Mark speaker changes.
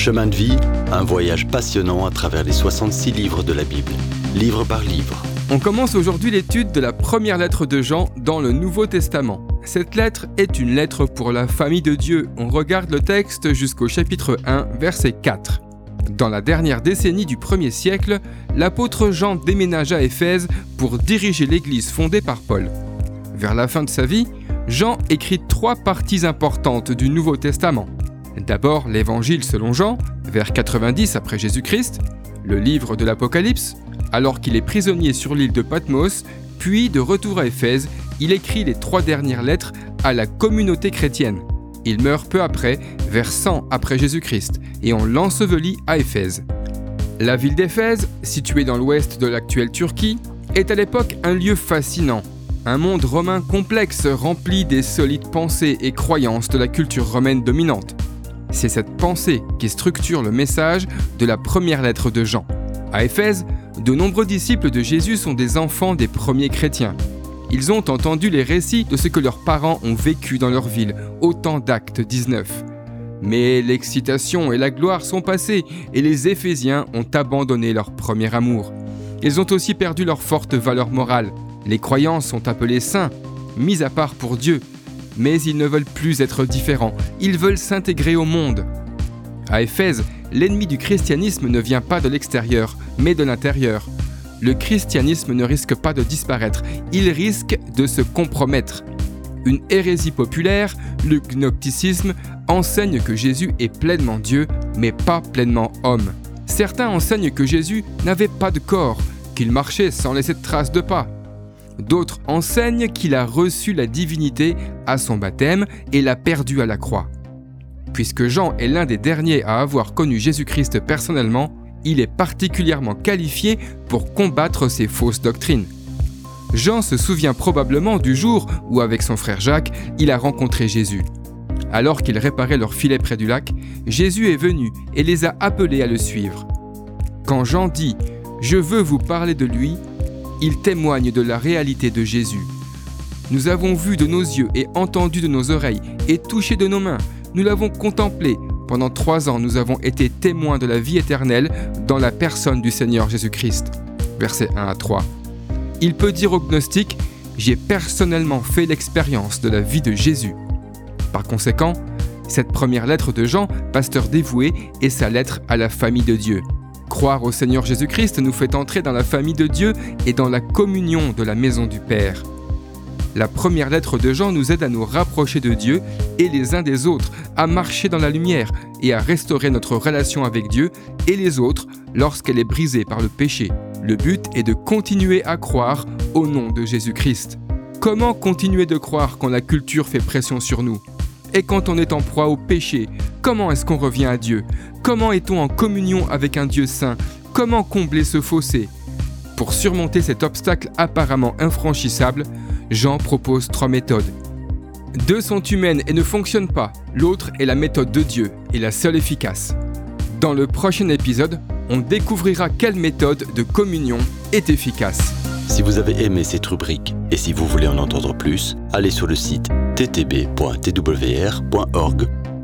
Speaker 1: Chemin de vie, un voyage passionnant à travers les 66 livres de la Bible, livre par livre.
Speaker 2: On commence aujourd'hui l'étude de la première lettre de Jean dans le Nouveau Testament. Cette lettre est une lettre pour la famille de Dieu. On regarde le texte jusqu'au chapitre 1, verset 4. Dans la dernière décennie du 1er siècle, l'apôtre Jean déménagea à Éphèse pour diriger l'église fondée par Paul. Vers la fin de sa vie, Jean écrit trois parties importantes du Nouveau Testament. D'abord l'Évangile selon Jean, vers 90 après Jésus-Christ, le livre de l'Apocalypse, alors qu'il est prisonnier sur l'île de Patmos, puis de retour à Éphèse, il écrit les trois dernières lettres à la communauté chrétienne. Il meurt peu après, vers 100 après Jésus-Christ, et on l'ensevelit à Éphèse. La ville d'Éphèse, située dans l'ouest de l'actuelle Turquie, est à l'époque un lieu fascinant, un monde romain complexe rempli des solides pensées et croyances de la culture romaine dominante. C'est cette pensée qui structure le message de la première lettre de Jean. À Éphèse, de nombreux disciples de Jésus sont des enfants des premiers chrétiens. Ils ont entendu les récits de ce que leurs parents ont vécu dans leur ville, au temps d'Acte 19. Mais l'excitation et la gloire sont passées et les Éphésiens ont abandonné leur premier amour. Ils ont aussi perdu leur forte valeur morale. Les croyants sont appelés saints, mis à part pour Dieu, mais ils ne veulent plus être différents, ils veulent s'intégrer au monde. À Éphèse, l'ennemi du christianisme ne vient pas de l'extérieur, mais de l'intérieur. Le christianisme ne risque pas de disparaître, il risque de se compromettre. Une hérésie populaire, le gnosticisme, enseigne que Jésus est pleinement Dieu, mais pas pleinement homme. Certains enseignent que Jésus n'avait pas de corps, qu'il marchait sans laisser de traces de pas. D'autres enseignent qu'il a reçu la divinité à son baptême et l'a perdu à la croix. Puisque Jean est l'un des derniers à avoir connu Jésus-Christ personnellement, il est particulièrement qualifié pour combattre ces fausses doctrines. Jean se souvient probablement du jour où, avec son frère Jacques, il a rencontré Jésus. Alors qu'ils réparaient leur filet près du lac, Jésus est venu et les a appelés à le suivre. Quand Jean dit ⁇ Je veux vous parler de lui ⁇ il témoigne de la réalité de Jésus. Nous avons vu de nos yeux et entendu de nos oreilles et touché de nos mains. Nous l'avons contemplé. Pendant trois ans, nous avons été témoins de la vie éternelle dans la personne du Seigneur Jésus-Christ. Versets 1 à 3. Il peut dire au gnostique, j'ai personnellement fait l'expérience de la vie de Jésus. Par conséquent, cette première lettre de Jean, pasteur dévoué, est sa lettre à la famille de Dieu. Croire au Seigneur Jésus-Christ nous fait entrer dans la famille de Dieu et dans la communion de la maison du Père. La première lettre de Jean nous aide à nous rapprocher de Dieu et les uns des autres, à marcher dans la lumière et à restaurer notre relation avec Dieu et les autres lorsqu'elle est brisée par le péché. Le but est de continuer à croire au nom de Jésus-Christ. Comment continuer de croire quand la culture fait pression sur nous? Et quand on est en proie au péché, comment est-ce qu'on revient à Dieu? Comment est-on en communion avec un Dieu saint? Comment combler ce fossé? Pour surmonter cet obstacle apparemment infranchissable, Jean propose trois méthodes. Deux sont humaines et ne fonctionnent pas, l'autre est la méthode de Dieu et la seule efficace. Dans le prochain épisode, on découvrira quelle méthode de communion est efficace.
Speaker 1: Si vous avez aimé cette rubrique et si vous voulez en entendre plus, allez sur le site ttb.twr.org